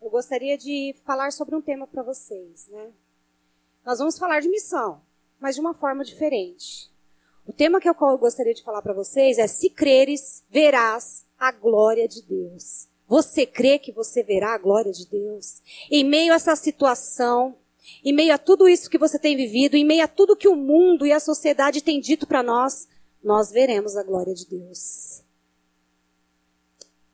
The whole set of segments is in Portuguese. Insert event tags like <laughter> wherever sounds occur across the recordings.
eu gostaria de falar sobre um tema para vocês, né? Nós vamos falar de missão, mas de uma forma diferente. O tema que eu gostaria de falar para vocês é: se creres, verás a glória de Deus. Você crê que você verá a glória de Deus? Em meio a essa situação, em meio a tudo isso que você tem vivido, em meio a tudo que o mundo e a sociedade têm dito para nós, nós veremos a glória de Deus.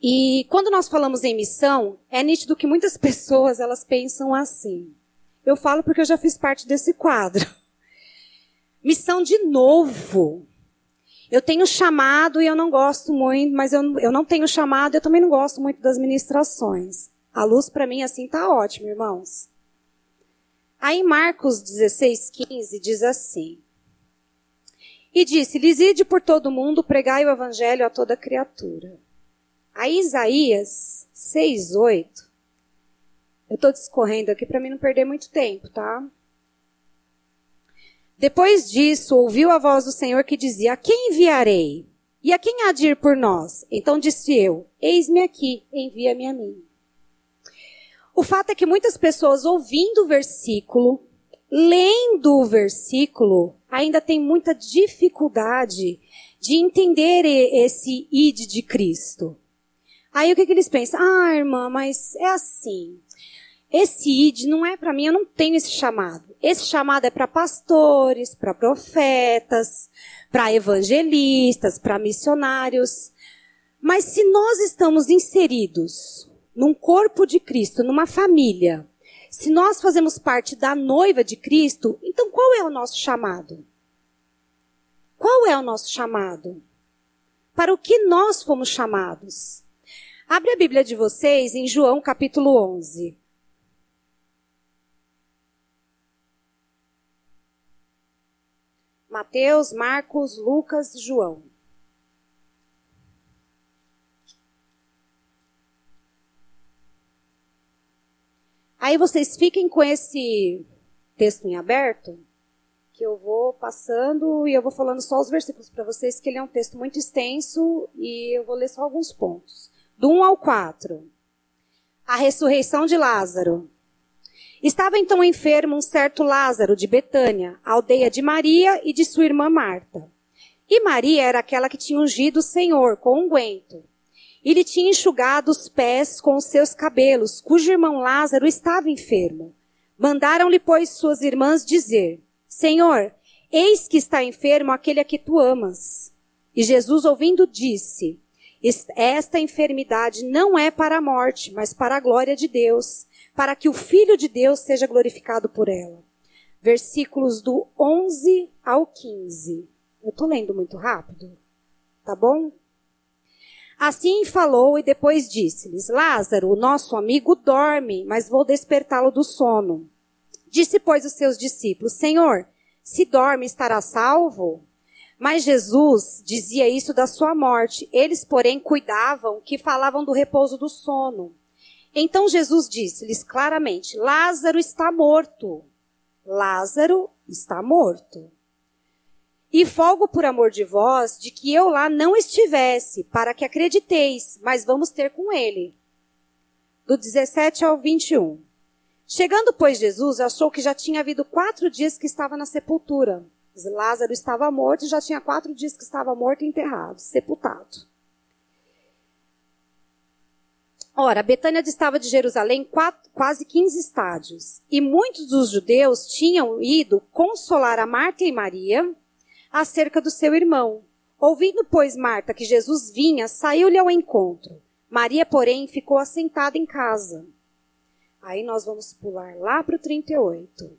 E quando nós falamos em missão, é nítido que muitas <laughs> pessoas elas pensam assim. Eu falo porque eu já fiz parte desse quadro. <laughs> Missão de novo. Eu tenho chamado e eu não gosto muito, mas eu, eu não tenho chamado, eu também não gosto muito das ministrações. A luz para mim assim tá ótima, irmãos. Aí Marcos 16, 15 diz assim: E disse: Lhes ide por todo mundo, pregai o evangelho a toda criatura. Aí Isaías 6:8. Eu estou discorrendo aqui para mim não perder muito tempo, tá? Depois disso, ouviu a voz do Senhor que dizia: A quem enviarei? E a quem há de ir por nós? Então disse eu: Eis-me aqui, envia-me a mim. O fato é que muitas pessoas ouvindo o versículo, lendo o versículo, ainda têm muita dificuldade de entender esse id de Cristo. Aí o que, que eles pensam? Ah, irmã, mas é assim. Esse id não é para mim, eu não tenho esse chamado. Esse chamado é para pastores, para profetas, para evangelistas, para missionários. Mas se nós estamos inseridos num corpo de Cristo, numa família, se nós fazemos parte da noiva de Cristo, então qual é o nosso chamado? Qual é o nosso chamado? Para o que nós fomos chamados? Abre a Bíblia de vocês em João capítulo 11. Mateus, Marcos, Lucas, João. Aí vocês fiquem com esse texto em aberto, que eu vou passando e eu vou falando só os versículos para vocês, que ele é um texto muito extenso e eu vou ler só alguns pontos do 1 ao 4. A ressurreição de Lázaro. Estava então enfermo um certo Lázaro de Betânia, aldeia de Maria e de sua irmã Marta. E Maria era aquela que tinha ungido o Senhor com unguento. E lhe tinha enxugado os pés com os seus cabelos, cujo irmão Lázaro estava enfermo. Mandaram-lhe, pois, suas irmãs dizer: Senhor, eis que está enfermo aquele a que tu amas. E Jesus, ouvindo, disse: esta enfermidade não é para a morte, mas para a glória de Deus, para que o Filho de Deus seja glorificado por ela. Versículos do 11 ao 15. Eu estou lendo muito rápido, tá bom? Assim falou e depois disse-lhes: Lázaro, o nosso amigo, dorme, mas vou despertá-lo do sono. Disse, pois, os seus discípulos: Senhor, se dorme, estará salvo? Mas Jesus dizia isso da sua morte. Eles, porém, cuidavam que falavam do repouso do sono. Então Jesus disse-lhes claramente: Lázaro está morto. Lázaro está morto. E folgo por amor de vós de que eu lá não estivesse, para que acrediteis, mas vamos ter com ele. Do 17 ao 21. Chegando, pois, Jesus, achou que já tinha havido quatro dias que estava na sepultura. Lázaro estava morto e já tinha quatro dias que estava morto e enterrado, sepultado. Ora, Betânia distava de Jerusalém quatro, quase 15 estádios, e muitos dos judeus tinham ido consolar a Marta e Maria acerca do seu irmão. Ouvindo, pois, Marta que Jesus vinha, saiu-lhe ao encontro. Maria, porém, ficou assentada em casa. Aí nós vamos pular lá para o 38.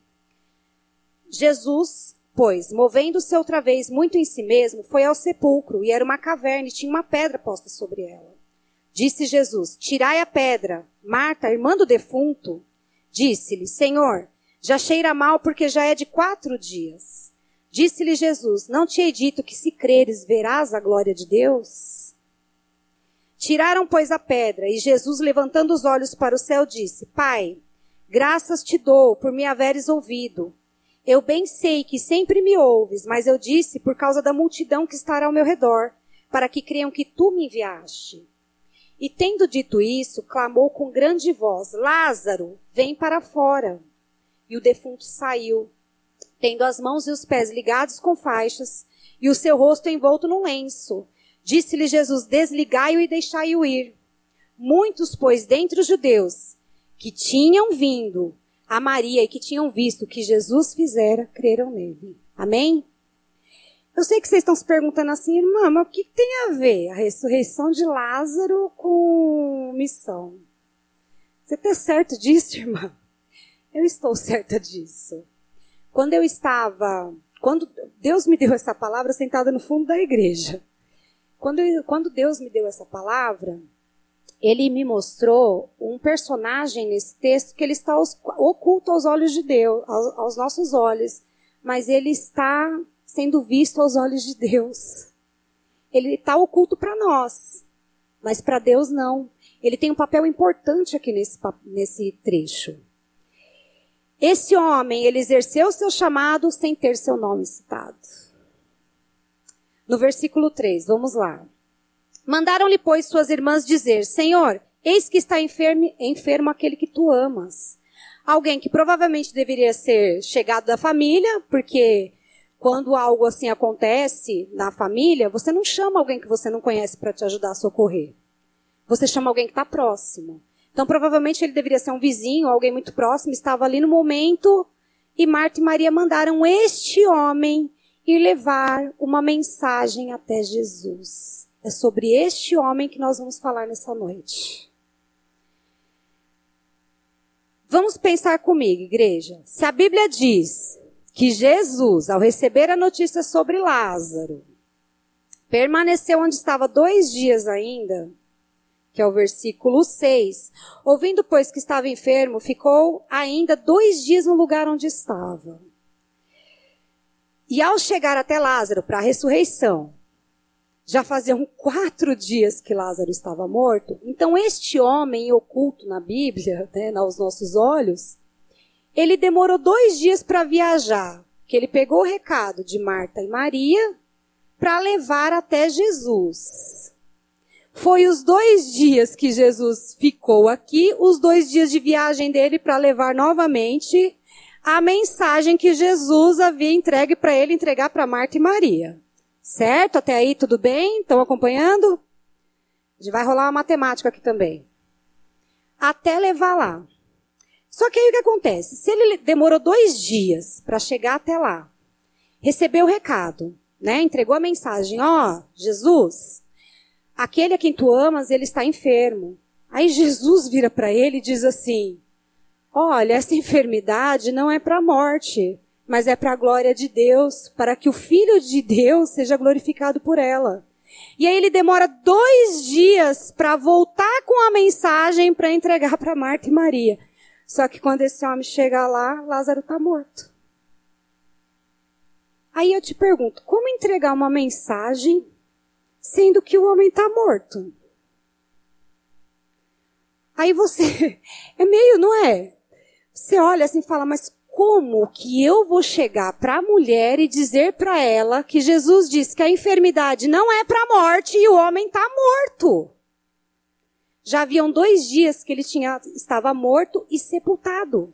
Jesus Pois, movendo-se outra vez muito em si mesmo, foi ao sepulcro, e era uma caverna, e tinha uma pedra posta sobre ela. Disse Jesus: Tirai a pedra. Marta, irmã do defunto, disse-lhe: Senhor, já cheira mal porque já é de quatro dias. Disse-lhe Jesus: Não te hei dito que se creres verás a glória de Deus? Tiraram, pois, a pedra, e Jesus, levantando os olhos para o céu, disse: Pai, graças te dou por me haveres ouvido. Eu bem sei que sempre me ouves, mas eu disse por causa da multidão que estará ao meu redor, para que creiam que tu me enviaste. E tendo dito isso, clamou com grande voz: Lázaro, vem para fora. E o defunto saiu, tendo as mãos e os pés ligados com faixas, e o seu rosto envolto num lenço. Disse-lhe Jesus: Desligai-o e deixai-o ir. Muitos, pois, dentre os judeus, que tinham vindo a Maria e que tinham visto o que Jesus fizera, creram nele. Amém? Eu sei que vocês estão se perguntando assim, irmã, mas o que tem a ver a ressurreição de Lázaro com missão? Você está certo disso, <laughs> irmã? Eu estou certa disso. Quando eu estava, quando Deus me deu essa palavra sentada no fundo da igreja, quando, eu, quando Deus me deu essa palavra, ele me mostrou um personagem nesse texto que ele está oculto aos olhos de Deus, aos, nossos olhos, mas ele está sendo visto aos olhos de Deus. Ele está oculto para nós, mas para Deus não. Ele tem um papel importante aqui nesse, nesse trecho. Esse homem, ele exerceu seu chamado sem ter seu nome citado. No versículo 3, vamos lá. Mandaram-lhe, pois, suas irmãs dizer: Senhor, eis que está enfermo, enfermo aquele que tu amas. Alguém que provavelmente deveria ser chegado da família, porque quando algo assim acontece na família, você não chama alguém que você não conhece para te ajudar a socorrer. Você chama alguém que está próximo. Então, provavelmente ele deveria ser um vizinho, alguém muito próximo, estava ali no momento, e Marta e Maria mandaram este homem ir levar uma mensagem até Jesus. É sobre este homem que nós vamos falar nessa noite. Vamos pensar comigo, igreja. Se a Bíblia diz que Jesus, ao receber a notícia sobre Lázaro, permaneceu onde estava dois dias ainda, que é o versículo 6. Ouvindo, pois, que estava enfermo, ficou ainda dois dias no lugar onde estava. E ao chegar até Lázaro para a ressurreição, já faziam quatro dias que Lázaro estava morto. Então, este homem oculto na Bíblia, né, aos nossos olhos, ele demorou dois dias para viajar. Que ele pegou o recado de Marta e Maria para levar até Jesus. Foi os dois dias que Jesus ficou aqui, os dois dias de viagem dele para levar novamente a mensagem que Jesus havia entregue para ele entregar para Marta e Maria. Certo? Até aí tudo bem? Estão acompanhando? A gente vai rolar uma matemática aqui também. Até levar lá. Só que aí o que acontece? Se ele demorou dois dias para chegar até lá, recebeu o recado, né? Entregou a mensagem, ó, oh, Jesus, aquele a quem tu amas, ele está enfermo. Aí Jesus vira para ele e diz assim: Olha, essa enfermidade não é para a morte, mas é para a glória de Deus, para que o Filho de Deus seja glorificado por ela. E aí ele demora dois dias para voltar com a mensagem para entregar para Marta e Maria. Só que quando esse homem chega lá, Lázaro está morto. Aí eu te pergunto, como entregar uma mensagem sendo que o homem está morto? Aí você, <laughs> é meio, não é? Você olha assim e fala, mas como que eu vou chegar para a mulher e dizer para ela que Jesus disse que a enfermidade não é para a morte e o homem está morto? Já haviam dois dias que ele tinha, estava morto e sepultado.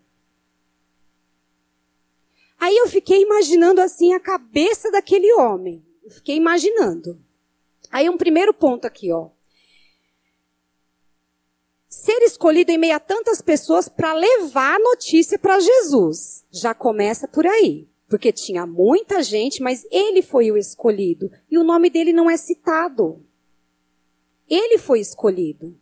Aí eu fiquei imaginando assim a cabeça daquele homem. Eu fiquei imaginando. Aí um primeiro ponto aqui, ó ser escolhido em meio a tantas pessoas para levar a notícia para Jesus. Já começa por aí. Porque tinha muita gente, mas ele foi o escolhido. E o nome dele não é citado. Ele foi escolhido.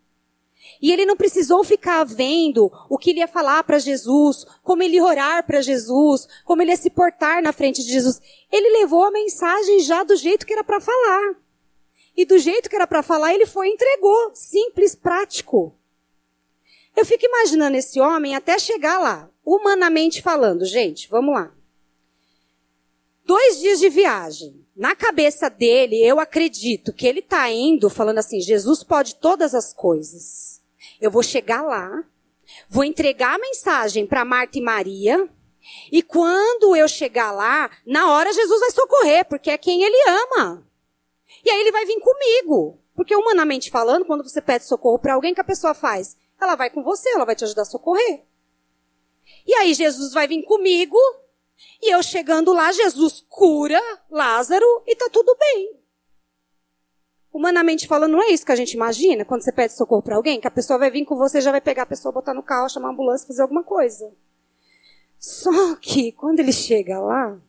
E ele não precisou ficar vendo o que ele ia falar para Jesus, como ele ia orar para Jesus, como ele ia se portar na frente de Jesus. Ele levou a mensagem já do jeito que era para falar. E do jeito que era para falar, ele foi e entregou. Simples, prático. Eu fico imaginando esse homem até chegar lá, humanamente falando. Gente, vamos lá. Dois dias de viagem. Na cabeça dele, eu acredito que ele está indo falando assim: Jesus pode todas as coisas. Eu vou chegar lá, vou entregar a mensagem para Marta e Maria, e quando eu chegar lá, na hora Jesus vai socorrer, porque é quem ele ama. E aí ele vai vir comigo. Porque humanamente falando, quando você pede socorro para alguém, que a pessoa faz? Ela vai com você, ela vai te ajudar a socorrer. E aí Jesus vai vir comigo, e eu chegando lá, Jesus cura Lázaro e tá tudo bem. Humanamente falando, não é isso que a gente imagina quando você pede socorro para alguém, que a pessoa vai vir com você, já vai pegar a pessoa, botar no carro, chamar a ambulância, fazer alguma coisa. Só que quando ele chega lá,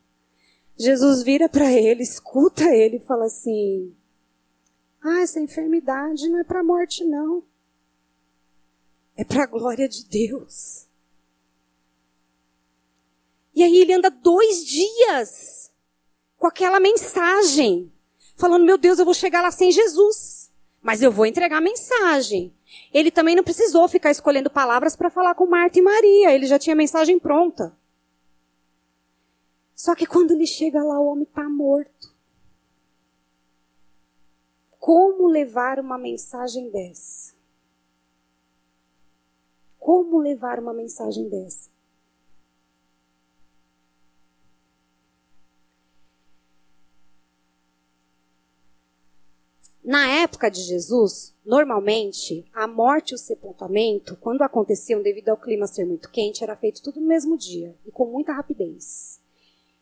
Jesus vira para ele, escuta ele e fala assim: Ah, essa enfermidade não é para morte, não. É para a glória de Deus. E aí ele anda dois dias com aquela mensagem, falando: Meu Deus, eu vou chegar lá sem Jesus, mas eu vou entregar a mensagem. Ele também não precisou ficar escolhendo palavras para falar com Marta e Maria, ele já tinha a mensagem pronta. Só que quando ele chega lá, o homem está morto. Como levar uma mensagem dessa? Como levar uma mensagem dessa? Na época de Jesus, normalmente, a morte e o sepultamento, quando aconteciam devido ao clima ser muito quente, era feito tudo no mesmo dia e com muita rapidez.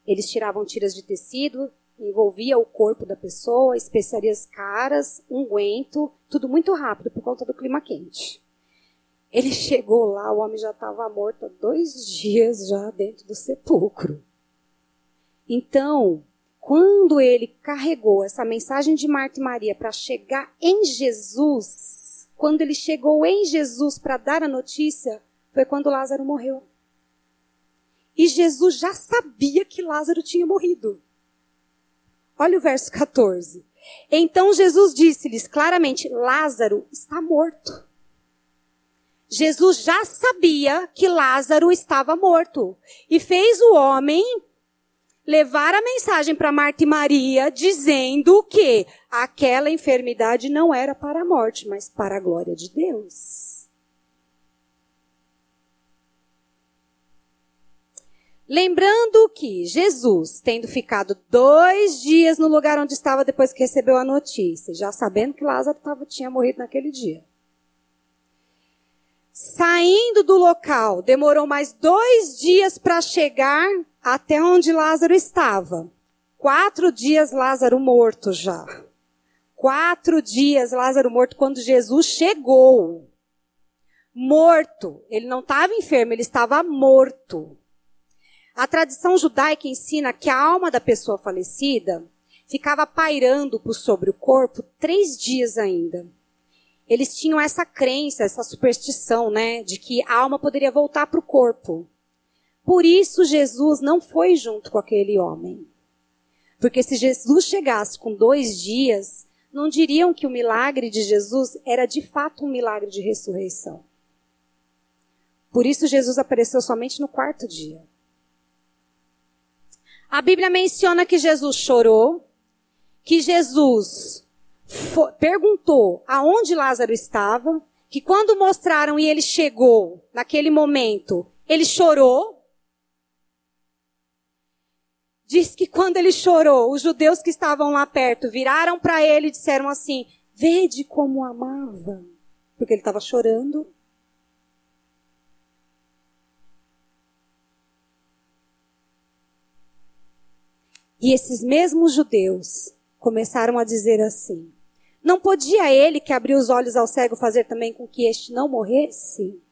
Eles tiravam tiras de tecido, envolvia o corpo da pessoa, especiarias caras, unguento, tudo muito rápido por conta do clima quente. Ele chegou lá, o homem já estava morto há dois dias já dentro do sepulcro. Então, quando ele carregou essa mensagem de Marta e Maria para chegar em Jesus, quando ele chegou em Jesus para dar a notícia, foi quando Lázaro morreu. E Jesus já sabia que Lázaro tinha morrido. Olha o verso 14. Então Jesus disse-lhes claramente: Lázaro está morto. Jesus já sabia que Lázaro estava morto e fez o homem levar a mensagem para Marta e Maria dizendo que aquela enfermidade não era para a morte, mas para a glória de Deus. Lembrando que Jesus, tendo ficado dois dias no lugar onde estava depois que recebeu a notícia, já sabendo que Lázaro tava, tinha morrido naquele dia, saindo do local, demorou mais dois dias para chegar até onde Lázaro estava. Quatro dias Lázaro morto já. Quatro dias Lázaro morto quando Jesus chegou. Morto. Ele não estava enfermo, ele estava morto. A tradição judaica ensina que a alma da pessoa falecida ficava pairando por sobre o corpo três dias ainda. Eles tinham essa crença, essa superstição, né, de que a alma poderia voltar para o corpo. Por isso Jesus não foi junto com aquele homem. Porque se Jesus chegasse com dois dias, não diriam que o milagre de Jesus era de fato um milagre de ressurreição. Por isso Jesus apareceu somente no quarto dia. A Bíblia menciona que Jesus chorou, que Jesus perguntou aonde Lázaro estava, que quando mostraram e ele chegou, naquele momento, ele chorou. Diz que quando ele chorou, os judeus que estavam lá perto viraram para ele e disseram assim: Vede como amava. Porque ele estava chorando. E esses mesmos judeus começaram a dizer assim: Não podia ele que abriu os olhos ao cego fazer também com que este não morresse?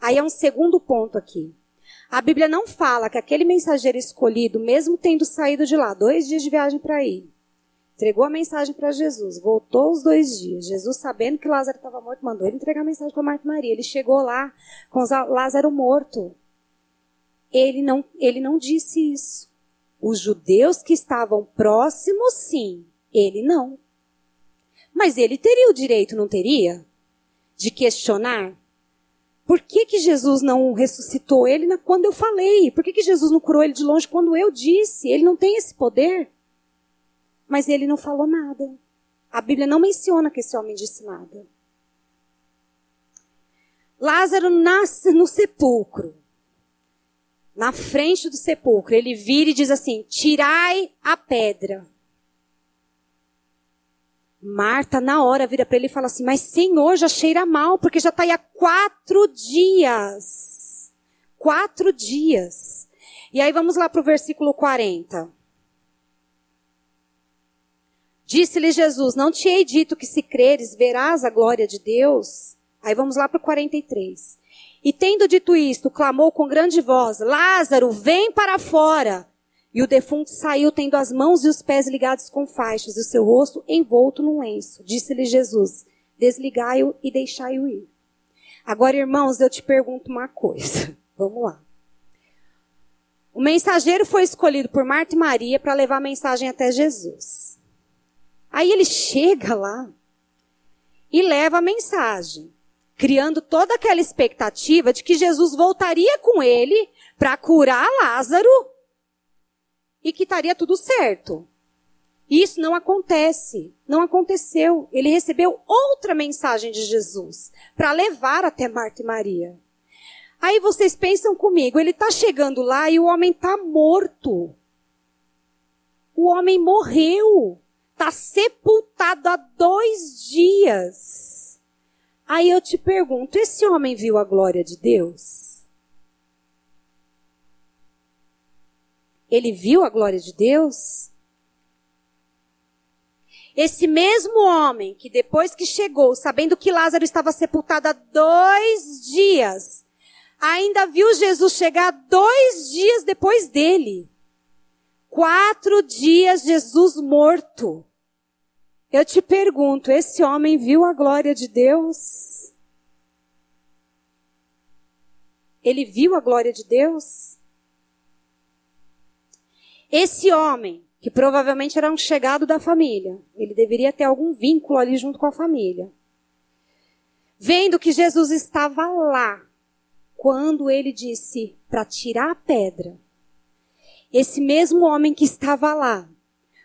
Aí é um segundo ponto aqui. A Bíblia não fala que aquele mensageiro escolhido, mesmo tendo saído de lá dois dias de viagem para ir, entregou a mensagem para Jesus, voltou os dois dias. Jesus, sabendo que Lázaro estava morto, mandou ele entregar a mensagem para Marta e Maria. Ele chegou lá com Lázaro morto ele não, ele não disse isso. Os judeus que estavam próximos, sim. Ele não. Mas ele teria o direito, não teria? De questionar. Por que, que Jesus não ressuscitou ele quando eu falei? Por que, que Jesus não curou ele de longe quando eu disse? Ele não tem esse poder. Mas ele não falou nada. A Bíblia não menciona que esse homem disse nada. Lázaro nasce no sepulcro. Na frente do sepulcro, ele vira e diz assim: Tirai a pedra. Marta, na hora, vira para ele e fala assim: Mas Senhor, já cheira mal, porque já está aí há quatro dias. Quatro dias. E aí vamos lá para o versículo 40. Disse-lhe Jesus: Não te hei dito que se creres, verás a glória de Deus? Aí vamos lá para o 43. E tendo dito isto, clamou com grande voz: Lázaro, vem para fora. E o defunto saiu tendo as mãos e os pés ligados com faixas e o seu rosto envolto num lenço. Disse-lhe Jesus: Desligai-o e deixai-o ir. Agora, irmãos, eu te pergunto uma coisa. <laughs> Vamos lá. O mensageiro foi escolhido por Marta e Maria para levar a mensagem até Jesus. Aí ele chega lá e leva a mensagem, criando toda aquela expectativa de que Jesus voltaria com ele para curar Lázaro e que estaria tudo certo. Isso não acontece. Não aconteceu. Ele recebeu outra mensagem de Jesus para levar até Marta e Maria. Aí vocês pensam comigo, ele está chegando lá e o homem está morto. O homem morreu. Está sepultado há dois dias. Aí eu te pergunto, esse homem viu a glória de Deus? ele viu a glória de Deus? Esse mesmo homem que depois que chegou, sabendo que Lázaro estava sepultado há dois dias, ainda viu Jesus chegar dois dias depois dele. Quatro dias Jesus morto. Eu te pergunto, esse homem viu a glória de Deus? Ele viu a glória de Deus? Esse homem, que provavelmente era um chegado da família, ele deveria ter algum vínculo ali junto com a família. Vendo que Jesus estava lá, quando ele disse para tirar a pedra, esse mesmo homem que estava lá,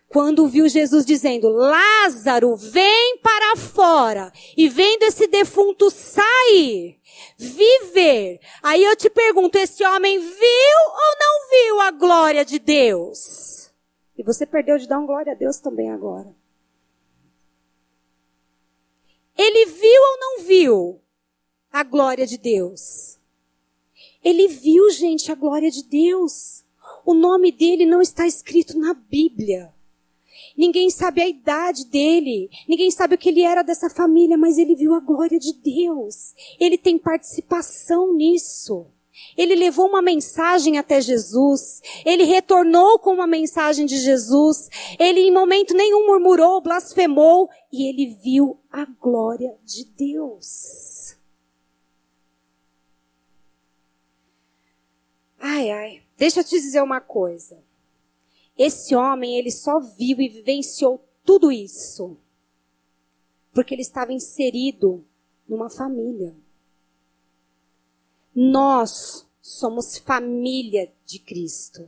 quando viu Jesus dizendo, Lázaro, vem para fora, e vendo esse defunto sair, viver. Aí eu te pergunto, esse homem viu ou não viu a glória de Deus? E você perdeu de dar uma glória a Deus também agora. Ele viu ou não viu a glória de Deus? Ele viu, gente, a glória de Deus. O nome dele não está escrito na Bíblia. Ninguém sabe a idade dele. Ninguém sabe o que ele era dessa família, mas ele viu a glória de Deus. Ele tem participação nisso. Ele levou uma mensagem até Jesus. Ele retornou com uma mensagem de Jesus. Ele em momento nenhum murmurou, blasfemou. E ele viu a glória de Deus. Ai, ai. Deixa eu te dizer uma coisa. Esse homem, ele só viu e vivenciou tudo isso porque ele estava inserido numa família. Nós somos família de Cristo.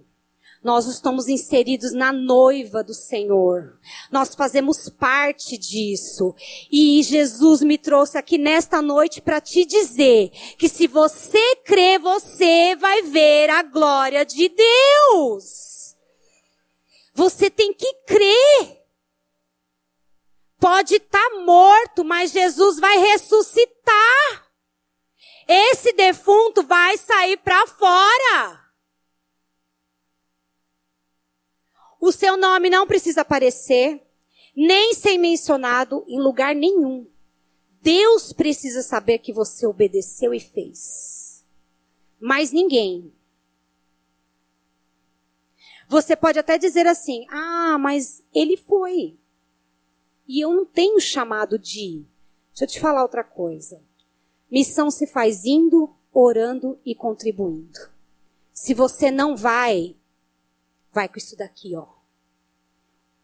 Nós estamos inseridos na noiva do Senhor. Nós fazemos parte disso. E Jesus me trouxe aqui nesta noite para te dizer que se você crê, você vai ver a glória de Deus. Você tem que crer. Pode estar tá morto, mas Jesus vai ressuscitar. Esse defunto vai sair para fora. O seu nome não precisa aparecer, nem ser mencionado em lugar nenhum. Deus precisa saber que você obedeceu e fez. Mas ninguém. Você pode até dizer assim: ah, mas ele foi. E eu não tenho chamado de ir. Deixa eu te falar outra coisa. Missão se faz indo, orando e contribuindo. Se você não vai, Vai com isso daqui, ó.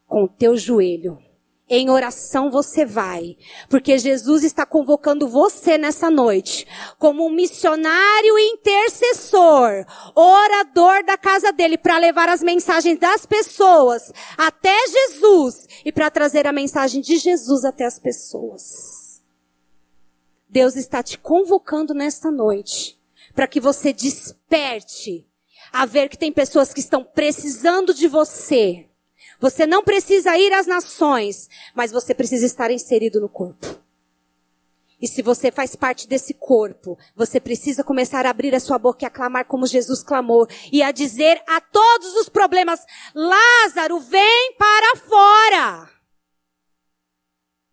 Com o teu joelho em oração você vai, porque Jesus está convocando você nessa noite como um missionário intercessor, orador da casa dele para levar as mensagens das pessoas até Jesus e para trazer a mensagem de Jesus até as pessoas. Deus está te convocando nesta noite para que você desperte a ver que tem pessoas que estão precisando de você você não precisa ir às nações, mas você precisa estar inserido no corpo. E se você faz parte desse corpo, você precisa começar a abrir a sua boca e a clamar como Jesus clamou e a dizer a todos os problemas: Lázaro, vem para fora.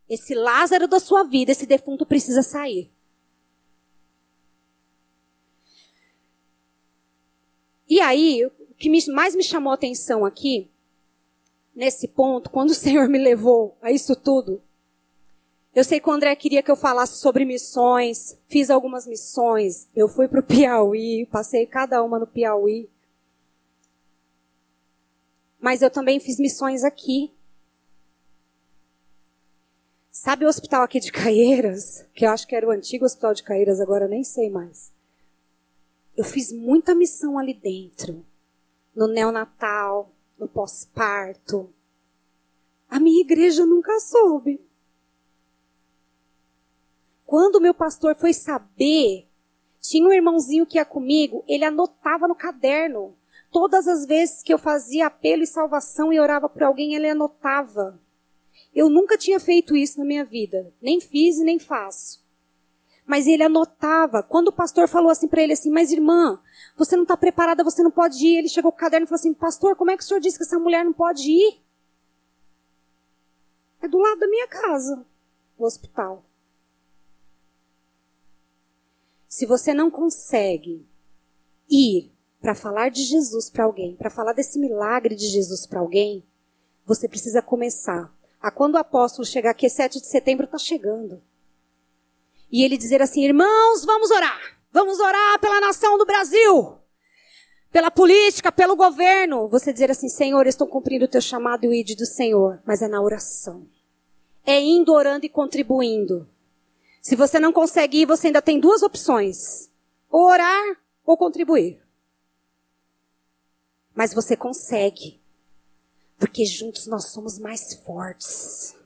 Esse Lázaro da sua vida, esse defunto precisa sair. E aí, o que mais me chamou a atenção aqui nesse ponto, quando o Senhor me levou a isso tudo, eu sei que o André queria que eu falasse sobre missões, fiz algumas missões, eu fui para o Piauí, passei cada uma no Piauí. Mas eu também fiz missões aqui. Sabe o hospital aqui de Caieiras? Que eu acho que era o antigo hospital de Caieiras, agora nem sei mais. Eu fiz muita missão ali dentro. No neonatal, no pós-parto. A minha igreja nunca soube. Quando meu pastor foi saber, tinha um irmãozinho que ia comigo, ele anotava no caderno. Todas as vezes que eu fazia apelo e salvação e orava por alguém, ele anotava. Eu nunca tinha feito isso na minha vida. Nem fiz e nem faço. Mas ele anotava. Quando o pastor falou assim para ele assim, mas irmã, você não está preparada, você não pode ir. Ele chegou com o caderno e falou assim, pastor, como é que o senhor disse que essa mulher não pode ir? É do lado da minha casa, o hospital. Se você não consegue ir para falar de Jesus para alguém, para falar desse milagre de Jesus para alguém, você precisa começar. A quando o apóstolo chegar aqui, 7 de setembro está chegando e ele dizer assim: irmãos, vamos orar. Vamos orar pela nação do Brasil. Pela política, pelo governo. Você dizer assim: Senhor, estou cumprindo o teu chamado e o id do Senhor. Mas é na oração. É indo, orando e contribuindo. Se você não consegue ir, você ainda tem duas opções: ou orar ou contribuir. Mas você consegue. Porque juntos nós somos mais fortes.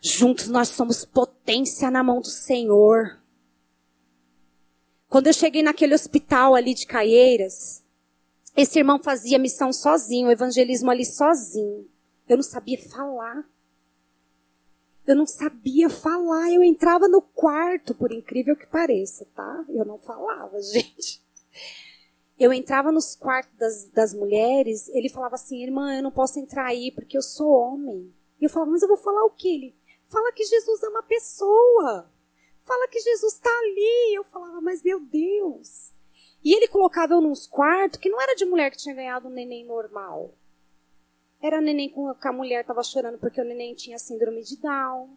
Juntos nós somos potência na mão do Senhor. Quando eu cheguei naquele hospital ali de Caieiras, esse irmão fazia missão sozinho, evangelismo ali sozinho. Eu não sabia falar. Eu não sabia falar. Eu entrava no quarto, por incrível que pareça, tá? Eu não falava, <laughs> gente. Eu entrava nos quartos das, das mulheres, ele falava assim, irmã, eu não posso entrar aí porque eu sou homem. E eu falava, mas eu vou falar o quê? Ele, Fala que Jesus ama a pessoa. Fala que Jesus está ali. Eu falava, mas meu Deus. E ele colocava eu nos quartos que não era de mulher que tinha ganhado um neném normal. Era neném com a mulher estava chorando porque o neném tinha síndrome de Down.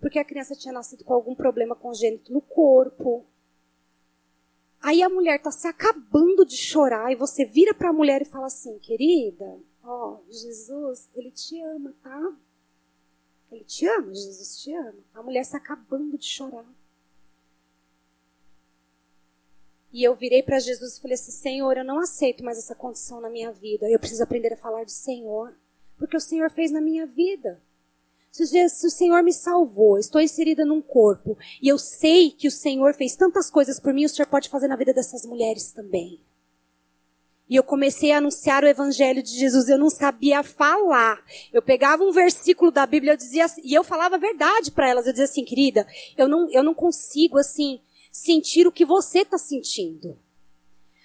Porque a criança tinha nascido com algum problema congênito no corpo. Aí a mulher está se acabando de chorar e você vira para a mulher e fala assim, querida, ó, Jesus, ele te ama, tá? Ele te ama, Jesus te ama. A mulher está acabando de chorar. E eu virei para Jesus e falei assim: Senhor, eu não aceito mais essa condição na minha vida. Eu preciso aprender a falar do Senhor. Porque o Senhor fez na minha vida. Se o Senhor me salvou, estou inserida num corpo, e eu sei que o Senhor fez tantas coisas por mim, o Senhor pode fazer na vida dessas mulheres também. E eu comecei a anunciar o evangelho de Jesus, eu não sabia falar. Eu pegava um versículo da Bíblia eu dizia, e eu falava a verdade para elas. Eu dizia assim, querida, eu não, eu não consigo assim sentir o que você está sentindo.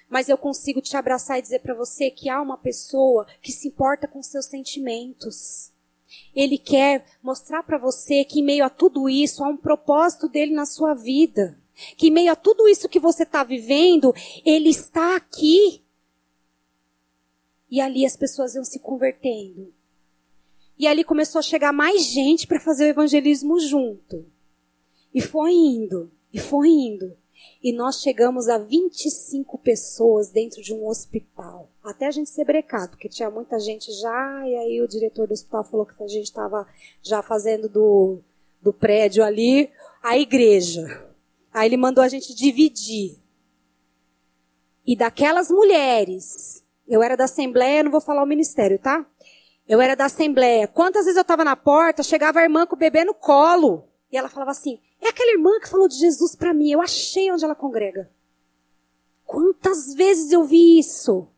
Mas eu consigo te abraçar e dizer para você que há uma pessoa que se importa com seus sentimentos. Ele quer mostrar para você que em meio a tudo isso há um propósito dele na sua vida. Que em meio a tudo isso que você está vivendo, ele está aqui e ali as pessoas iam se convertendo. E ali começou a chegar mais gente para fazer o evangelismo junto. E foi indo, e foi indo. E nós chegamos a 25 pessoas dentro de um hospital. Até a gente ser brecado, porque tinha muita gente já, e aí o diretor do hospital falou que a gente estava já fazendo do, do prédio ali a igreja. Aí ele mandou a gente dividir. E daquelas mulheres, eu era da Assembleia, não vou falar o ministério, tá? Eu era da Assembleia. Quantas vezes eu estava na porta, chegava a irmã com o bebê no colo. E ela falava assim: É aquela irmã que falou de Jesus para mim. Eu achei onde ela congrega. Quantas vezes eu vi isso?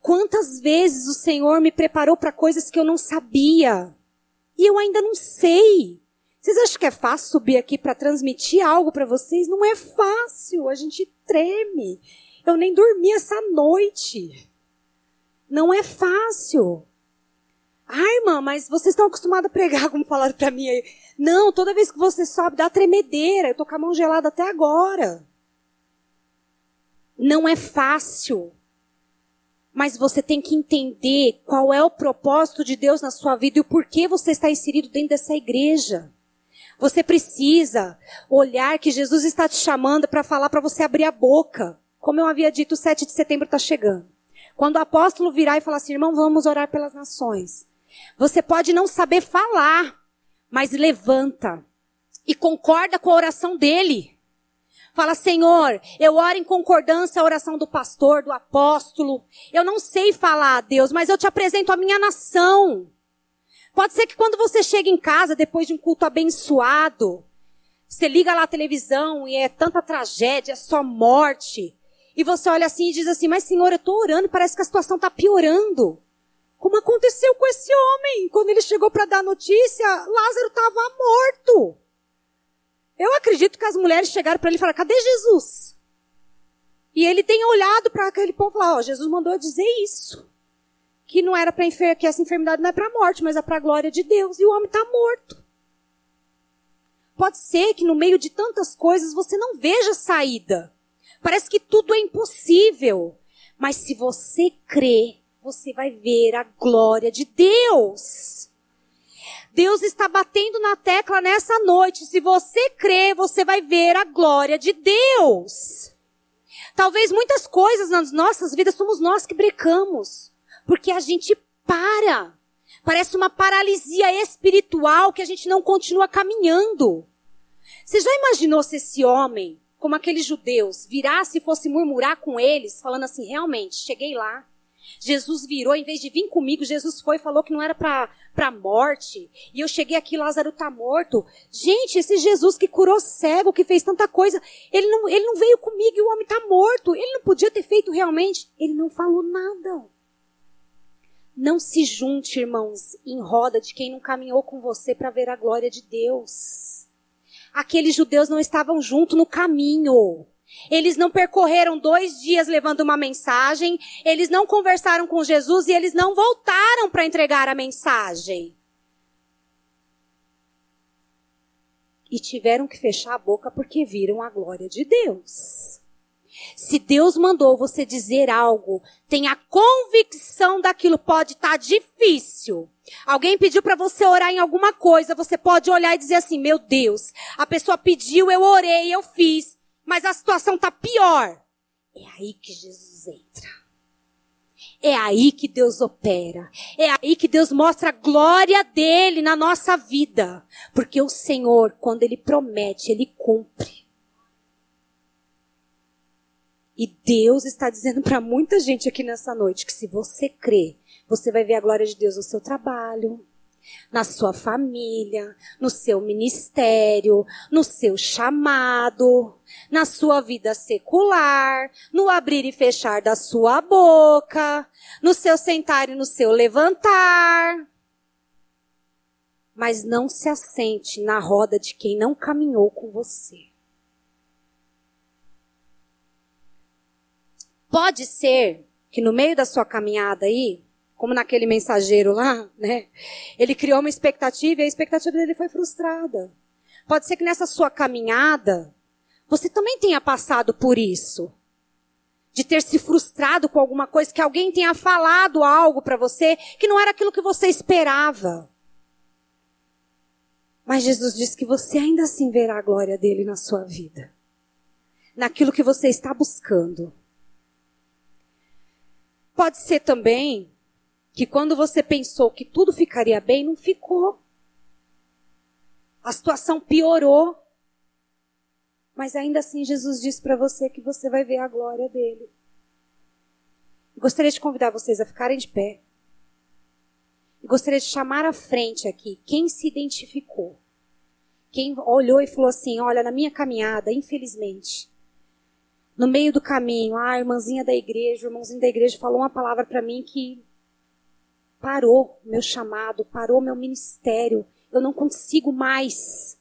Quantas vezes o Senhor me preparou para coisas que eu não sabia? E eu ainda não sei. Vocês acham que é fácil subir aqui para transmitir algo para vocês? Não é fácil. A gente treme. Eu nem dormi essa noite. Não é fácil. Ah, irmã, mas vocês estão acostumados a pregar, <laughs> como falaram para mim aí. Não, toda vez que você sobe, dá tremedeira. Eu tô com a mão gelada até agora. Não é fácil. Mas você tem que entender qual é o propósito de Deus na sua vida e o porquê você está inserido dentro dessa igreja. Você precisa olhar que Jesus está te chamando para falar para você abrir a boca. Como eu havia dito, o 7 de setembro está chegando. Quando o apóstolo virar e falar assim, irmão, vamos orar pelas nações. Você pode não saber falar, mas levanta e concorda com a oração dele. Fala, Senhor, eu oro em concordância à oração do pastor, do apóstolo. Eu não sei falar a Deus, mas eu te apresento a minha nação. Pode ser que quando você chega em casa, depois de um culto abençoado, você liga lá a televisão e é tanta tragédia, é só morte. E você olha assim e diz assim, mas Senhor, eu estou orando parece que a situação está piorando. Como aconteceu com esse homem? Quando ele chegou para dar notícia, Lázaro estava morto. Eu acredito que as mulheres chegaram para ele e falaram, cadê Jesus? E ele tem olhado para aquele povo falado, ó, Jesus mandou dizer isso que não era para enfer que essa enfermidade não é para a morte, mas é para a glória de Deus. E o homem está morto. Pode ser que no meio de tantas coisas você não veja saída. Parece que tudo é impossível. Mas se você crê, você vai ver a glória de Deus. Deus está batendo na tecla nessa noite. Se você crê, você vai ver a glória de Deus. Talvez muitas coisas nas nossas vidas somos nós que brecamos. Porque a gente para. Parece uma paralisia espiritual que a gente não continua caminhando. Você já imaginou se esse homem, como aqueles judeus, virasse e fosse murmurar com eles, falando assim, realmente, cheguei lá. Jesus virou, em vez de vir comigo, Jesus foi e falou que não era para morte. E eu cheguei aqui, Lázaro está morto. Gente, esse Jesus que curou cego, que fez tanta coisa, ele não, ele não veio comigo e o homem está morto. Ele não podia ter feito realmente. Ele não falou nada. Não se junte, irmãos, em roda de quem não caminhou com você para ver a glória de Deus. Aqueles judeus não estavam junto no caminho. Eles não percorreram dois dias levando uma mensagem, eles não conversaram com Jesus e eles não voltaram para entregar a mensagem. E tiveram que fechar a boca porque viram a glória de Deus. Se Deus mandou você dizer algo, tenha convicção daquilo. Pode estar tá difícil. Alguém pediu para você orar em alguma coisa, você pode olhar e dizer assim: "Meu Deus, a pessoa pediu, eu orei, eu fiz, mas a situação tá pior". É aí que Jesus entra. É aí que Deus opera. É aí que Deus mostra a glória dele na nossa vida. Porque o Senhor, quando ele promete, ele cumpre. E Deus está dizendo para muita gente aqui nessa noite que se você crê, você vai ver a glória de Deus no seu trabalho, na sua família, no seu ministério, no seu chamado, na sua vida secular, no abrir e fechar da sua boca, no seu sentar e no seu levantar. Mas não se assente na roda de quem não caminhou com você. Pode ser que no meio da sua caminhada aí, como naquele mensageiro lá, né? Ele criou uma expectativa e a expectativa dele foi frustrada. Pode ser que nessa sua caminhada, você também tenha passado por isso. De ter se frustrado com alguma coisa, que alguém tenha falado algo para você que não era aquilo que você esperava. Mas Jesus diz que você ainda assim verá a glória dele na sua vida. naquilo que você está buscando. Pode ser também que quando você pensou que tudo ficaria bem, não ficou. A situação piorou. Mas ainda assim, Jesus disse para você que você vai ver a glória dele. Gostaria de convidar vocês a ficarem de pé. E gostaria de chamar à frente aqui quem se identificou. Quem olhou e falou assim: Olha, na minha caminhada, infelizmente, no meio do caminho, a irmãzinha da igreja, o irmãozinho da igreja falou uma palavra para mim que parou meu chamado, parou meu ministério. Eu não consigo mais.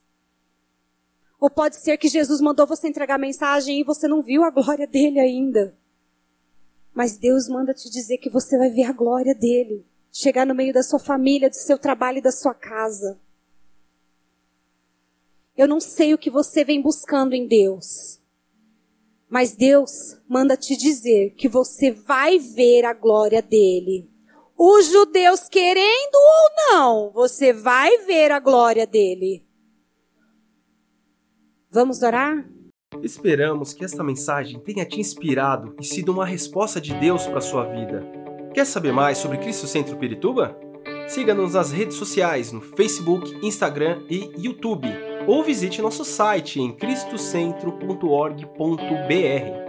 Ou pode ser que Jesus mandou você entregar a mensagem e você não viu a glória dele ainda. Mas Deus manda te dizer que você vai ver a glória dele. Chegar no meio da sua família, do seu trabalho e da sua casa. Eu não sei o que você vem buscando em Deus. Mas Deus manda te dizer que você vai ver a glória dele. Os judeus querendo ou não, você vai ver a glória dele. Vamos orar? Esperamos que esta mensagem tenha te inspirado e sido uma resposta de Deus para sua vida. Quer saber mais sobre Cristo Centro Pirituba? Siga-nos nas redes sociais no Facebook, Instagram e YouTube ou visite nosso site em cristocentro.org.br.